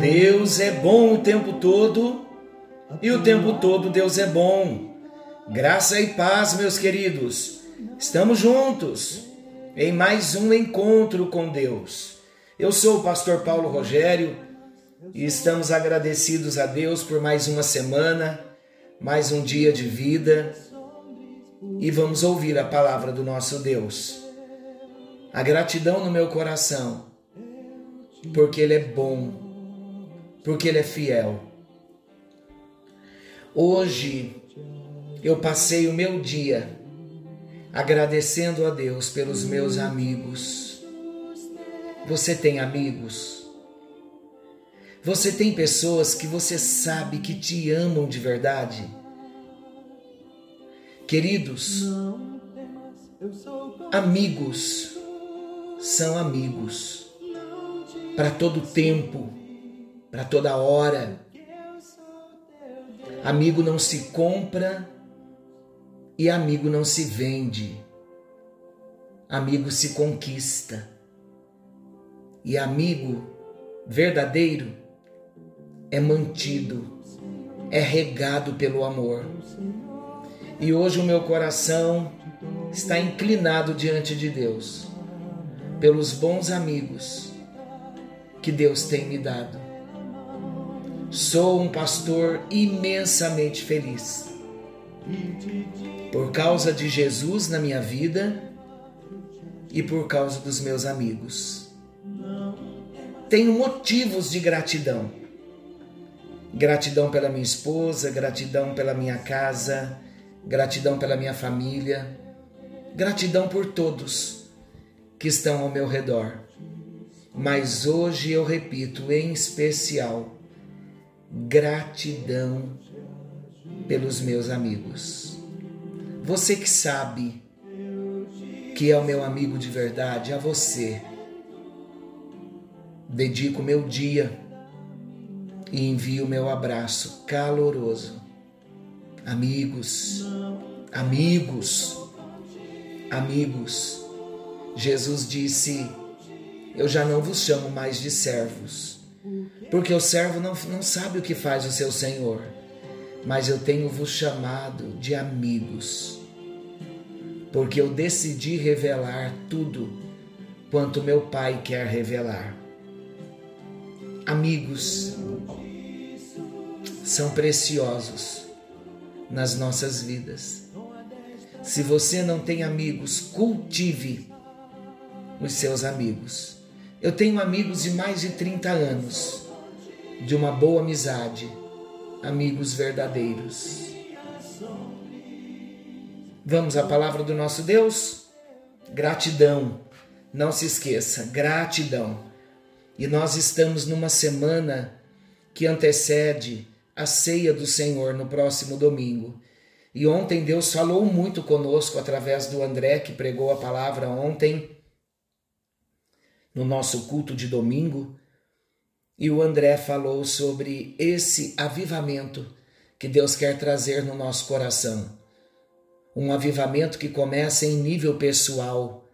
Deus é bom o tempo todo e o tempo todo Deus é bom. Graça e paz, meus queridos. Estamos juntos em mais um encontro com Deus. Eu sou o pastor Paulo Rogério e estamos agradecidos a Deus por mais uma semana, mais um dia de vida e vamos ouvir a palavra do nosso Deus. A gratidão no meu coração, porque Ele é bom, porque Ele é fiel. Hoje eu passei o meu dia agradecendo a Deus pelos meus amigos. Você tem amigos? Você tem pessoas que você sabe que te amam de verdade? Queridos, amigos são amigos para todo tempo, para toda hora. Amigo não se compra e amigo não se vende. Amigo se conquista. E amigo verdadeiro é mantido, é regado pelo amor. E hoje o meu coração está inclinado diante de Deus, pelos bons amigos que Deus tem me dado. Sou um pastor imensamente feliz por causa de Jesus na minha vida e por causa dos meus amigos. Tenho motivos de gratidão. Gratidão pela minha esposa, gratidão pela minha casa, gratidão pela minha família, gratidão por todos que estão ao meu redor. Mas hoje eu repito, em especial, gratidão pelos meus amigos. Você que sabe que é o meu amigo de verdade, a você, dedico meu dia e envio meu abraço caloroso Amigos, amigos, amigos. Jesus disse: Eu já não vos chamo mais de servos, porque o servo não, não sabe o que faz o seu senhor, mas eu tenho vos chamado de amigos, porque eu decidi revelar tudo quanto meu Pai quer revelar. Amigos são preciosos nas nossas vidas. Se você não tem amigos, cultive os seus amigos. Eu tenho amigos de mais de 30 anos, de uma boa amizade, amigos verdadeiros. Vamos à palavra do nosso Deus? Gratidão. Não se esqueça, gratidão. E nós estamos numa semana que antecede a ceia do Senhor no próximo domingo. E ontem Deus falou muito conosco através do André, que pregou a palavra ontem no nosso culto de domingo. E o André falou sobre esse avivamento que Deus quer trazer no nosso coração. Um avivamento que começa em nível pessoal,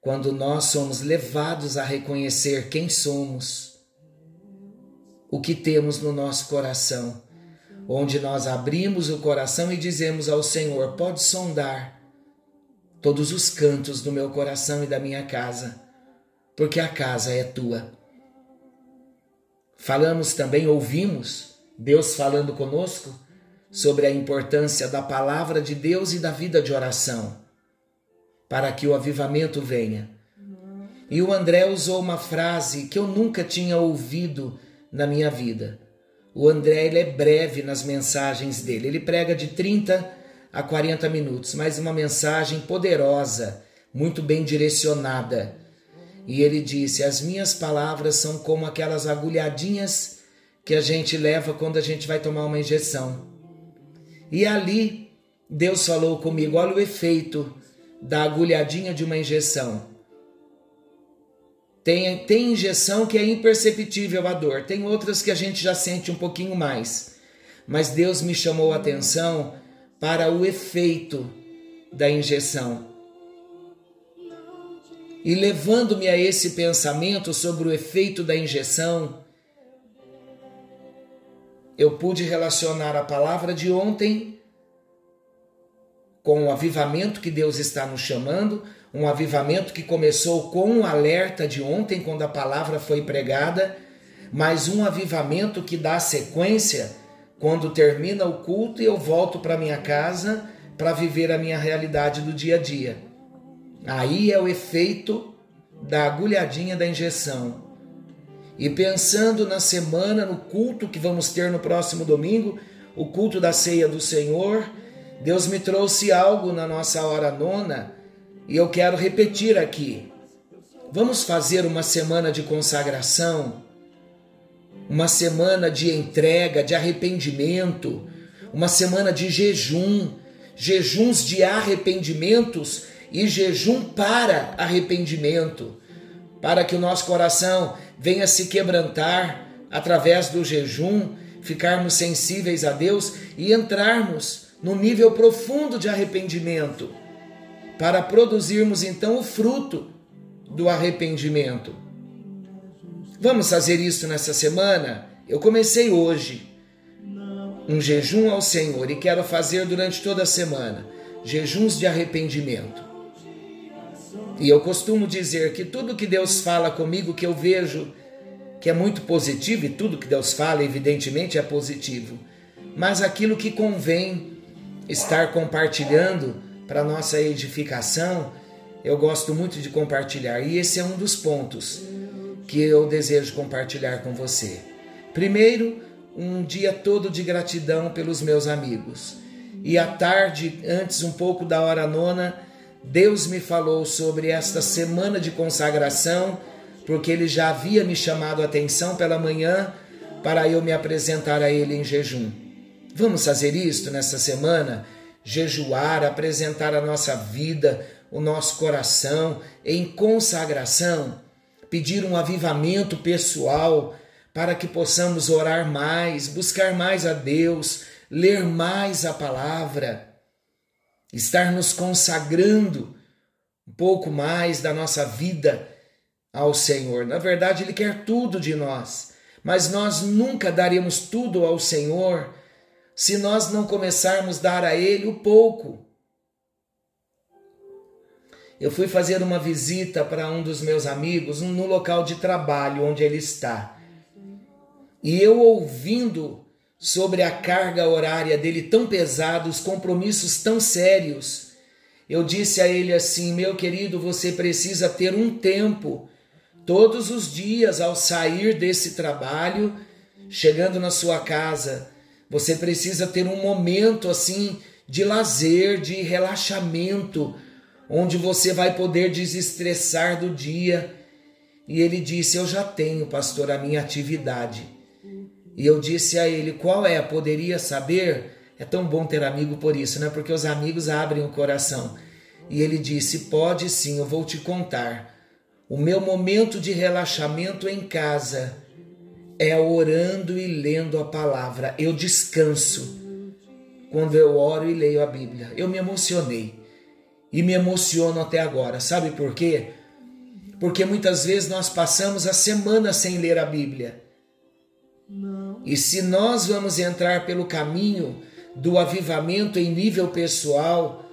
quando nós somos levados a reconhecer quem somos, o que temos no nosso coração onde nós abrimos o coração e dizemos ao Senhor: Pode sondar todos os cantos do meu coração e da minha casa, porque a casa é tua. Falamos também, ouvimos Deus falando conosco sobre a importância da palavra de Deus e da vida de oração, para que o avivamento venha. E o André usou uma frase que eu nunca tinha ouvido na minha vida. O André ele é breve nas mensagens dele. Ele prega de 30 a 40 minutos, mas uma mensagem poderosa, muito bem direcionada. E ele disse: As minhas palavras são como aquelas agulhadinhas que a gente leva quando a gente vai tomar uma injeção. E ali Deus falou comigo: olha o efeito da agulhadinha de uma injeção. Tem, tem injeção que é imperceptível a dor, tem outras que a gente já sente um pouquinho mais. Mas Deus me chamou a atenção para o efeito da injeção. E levando-me a esse pensamento sobre o efeito da injeção, eu pude relacionar a palavra de ontem com o avivamento que Deus está nos chamando, um avivamento que começou com um alerta de ontem, quando a palavra foi pregada, mas um avivamento que dá sequência quando termina o culto e eu volto para minha casa para viver a minha realidade do dia a dia. Aí é o efeito da agulhadinha da injeção. E pensando na semana, no culto que vamos ter no próximo domingo, o culto da ceia do Senhor, Deus me trouxe algo na nossa hora nona e eu quero repetir aqui. Vamos fazer uma semana de consagração, uma semana de entrega, de arrependimento, uma semana de jejum, jejuns de arrependimentos e jejum para arrependimento, para que o nosso coração venha se quebrantar através do jejum, ficarmos sensíveis a Deus e entrarmos no nível profundo de arrependimento, para produzirmos então o fruto do arrependimento. Vamos fazer isso nessa semana? Eu comecei hoje um jejum ao Senhor e quero fazer durante toda a semana jejuns de arrependimento. E eu costumo dizer que tudo que Deus fala comigo, que eu vejo que é muito positivo, e tudo que Deus fala, evidentemente, é positivo, mas aquilo que convém estar compartilhando para nossa edificação, eu gosto muito de compartilhar, e esse é um dos pontos que eu desejo compartilhar com você. Primeiro, um dia todo de gratidão pelos meus amigos. E à tarde, antes um pouco da hora nona, Deus me falou sobre esta semana de consagração, porque Ele já havia me chamado a atenção pela manhã para eu me apresentar a Ele em jejum. Vamos fazer isto nessa semana? Jejuar, apresentar a nossa vida, o nosso coração em consagração, pedir um avivamento pessoal para que possamos orar mais, buscar mais a Deus, ler mais a palavra estar nos consagrando um pouco mais da nossa vida ao Senhor. Na verdade, Ele quer tudo de nós, mas nós nunca daremos tudo ao Senhor se nós não começarmos a dar a Ele o pouco. Eu fui fazer uma visita para um dos meus amigos no local de trabalho onde ele está. E eu ouvindo sobre a carga horária dele tão pesada, os compromissos tão sérios. Eu disse a ele assim: meu querido, você precisa ter um tempo, todos os dias, ao sair desse trabalho, chegando na sua casa, você precisa ter um momento assim de lazer, de relaxamento, onde você vai poder desestressar do dia. E ele disse: Eu já tenho, pastor, a minha atividade. E eu disse a ele: Qual é? Poderia saber? É tão bom ter amigo por isso, né? Porque os amigos abrem o coração. E ele disse: Pode sim, eu vou te contar. O meu momento de relaxamento em casa é orando e lendo a palavra. Eu descanso quando eu oro e leio a Bíblia. Eu me emocionei e me emociono até agora. Sabe por quê? Porque muitas vezes nós passamos a semana sem ler a Bíblia. E se nós vamos entrar pelo caminho do avivamento em nível pessoal,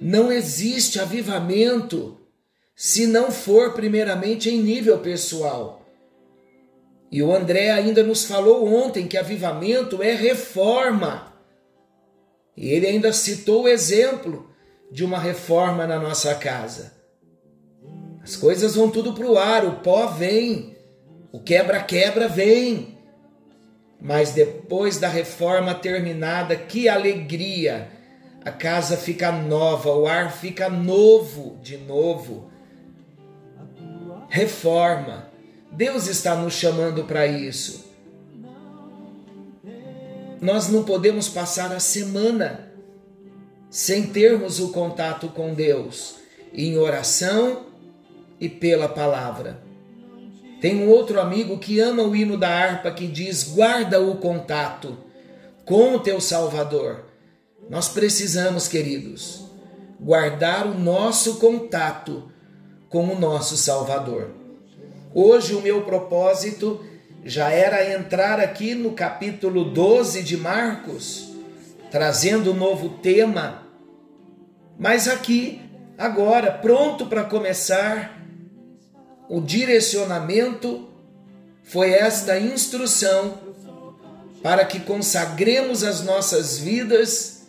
não existe avivamento se não for primeiramente em nível pessoal. E o André ainda nos falou ontem que avivamento é reforma. E ele ainda citou o exemplo de uma reforma na nossa casa. As coisas vão tudo para o ar, o pó vem, o quebra-quebra vem. Mas depois da reforma terminada, que alegria! A casa fica nova, o ar fica novo de novo. Reforma. Deus está nos chamando para isso. Nós não podemos passar a semana sem termos o contato com Deus em oração e pela palavra. Tem um outro amigo que ama o hino da harpa que diz: guarda o contato com o teu Salvador. Nós precisamos, queridos, guardar o nosso contato com o nosso Salvador. Hoje o meu propósito já era entrar aqui no capítulo 12 de Marcos, trazendo um novo tema, mas aqui, agora, pronto para começar, o direcionamento foi esta instrução para que consagremos as nossas vidas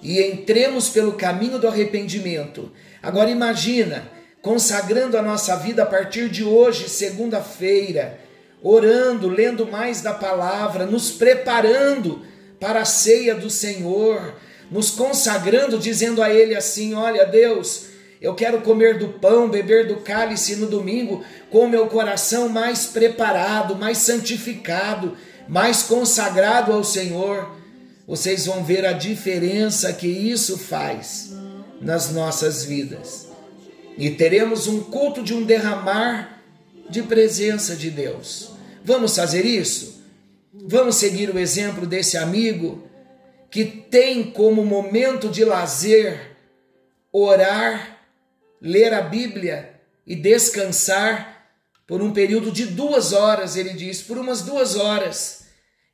e entremos pelo caminho do arrependimento. Agora imagina, consagrando a nossa vida a partir de hoje, segunda-feira, orando, lendo mais da palavra, nos preparando para a ceia do Senhor, nos consagrando, dizendo a Ele assim: Olha, Deus, eu quero comer do pão, beber do cálice no domingo, com o meu coração mais preparado, mais santificado, mais consagrado ao Senhor. Vocês vão ver a diferença que isso faz nas nossas vidas. E teremos um culto de um derramar de presença de Deus. Vamos fazer isso? Vamos seguir o exemplo desse amigo que tem como momento de lazer orar, ler a Bíblia e descansar por um período de duas horas, ele diz, por umas duas horas.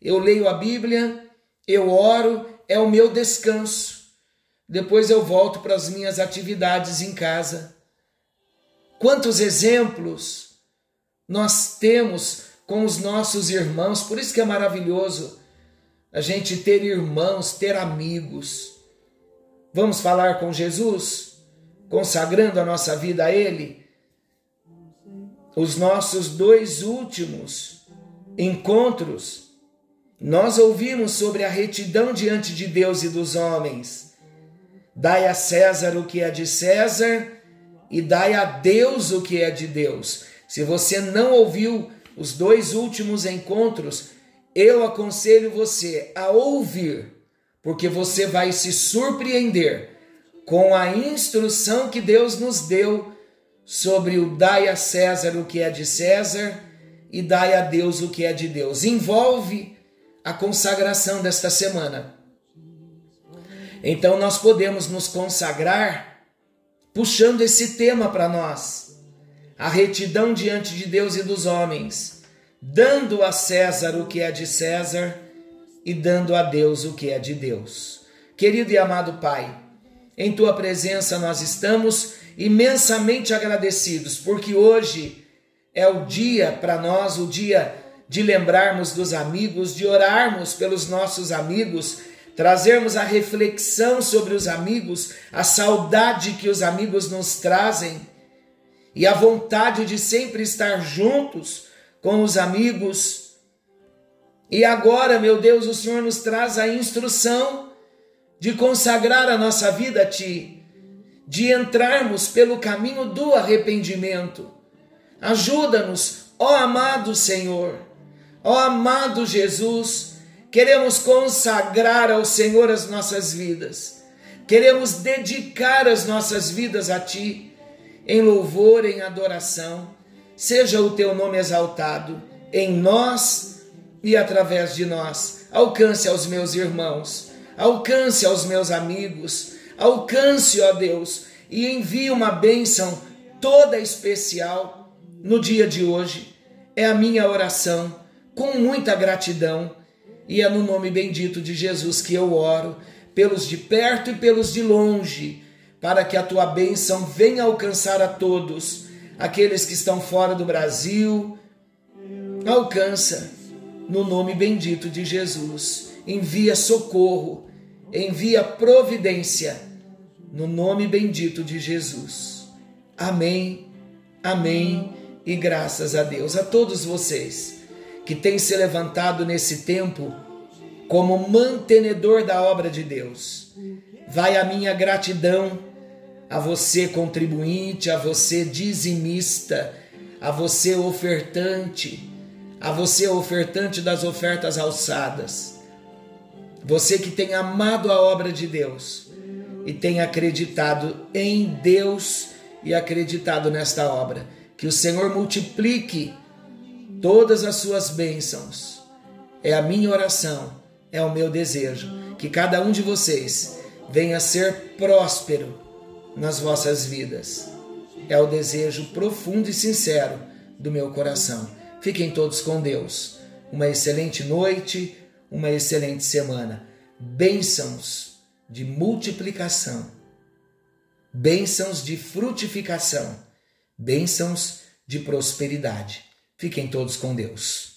Eu leio a Bíblia, eu oro, é o meu descanso. Depois eu volto para as minhas atividades em casa. Quantos exemplos nós temos com os nossos irmãos, por isso que é maravilhoso a gente ter irmãos, ter amigos. Vamos falar com Jesus, consagrando a nossa vida a Ele. Os nossos dois últimos encontros, nós ouvimos sobre a retidão diante de Deus e dos homens. Dai a César o que é de César e dai a Deus o que é de Deus. Se você não ouviu os dois últimos encontros, eu aconselho você a ouvir, porque você vai se surpreender com a instrução que Deus nos deu sobre o dai a César o que é de César e dai a Deus o que é de Deus. Envolve a consagração desta semana. Então nós podemos nos consagrar puxando esse tema para nós a retidão diante de Deus e dos homens, dando a César o que é de César e dando a Deus o que é de Deus. Querido e amado Pai, em tua presença nós estamos imensamente agradecidos, porque hoje é o dia para nós, o dia de lembrarmos dos amigos, de orarmos pelos nossos amigos, trazermos a reflexão sobre os amigos, a saudade que os amigos nos trazem e a vontade de sempre estar juntos com os amigos. E agora, meu Deus, o Senhor nos traz a instrução de consagrar a nossa vida a Ti, de entrarmos pelo caminho do arrependimento. Ajuda-nos, ó amado Senhor, ó amado Jesus, queremos consagrar ao Senhor as nossas vidas, queremos dedicar as nossas vidas a Ti em louvor, em adoração. Seja o teu nome exaltado em nós e através de nós. Alcance aos meus irmãos, alcance aos meus amigos, alcance, ó Deus, e envie uma bênção toda especial no dia de hoje. É a minha oração, com muita gratidão, e é no nome bendito de Jesus que eu oro, pelos de perto e pelos de longe para que a tua bênção venha alcançar a todos, aqueles que estão fora do Brasil. Alcança, no nome bendito de Jesus. Envia socorro, envia providência, no nome bendito de Jesus. Amém, amém e graças a Deus. A todos vocês que têm se levantado nesse tempo como mantenedor da obra de Deus. Vai a minha gratidão a você contribuinte, a você dizimista, a você ofertante, a você ofertante das ofertas alçadas. Você que tem amado a obra de Deus e tem acreditado em Deus e acreditado nesta obra. Que o Senhor multiplique todas as suas bênçãos. É a minha oração, é o meu desejo. Que cada um de vocês venha ser próspero nas vossas vidas. é o desejo profundo e sincero do meu coração. Fiquem todos com Deus. Uma excelente noite, uma excelente semana. Bênçãos de multiplicação, bênçãos de frutificação, bênçãos de prosperidade. Fiquem todos com Deus.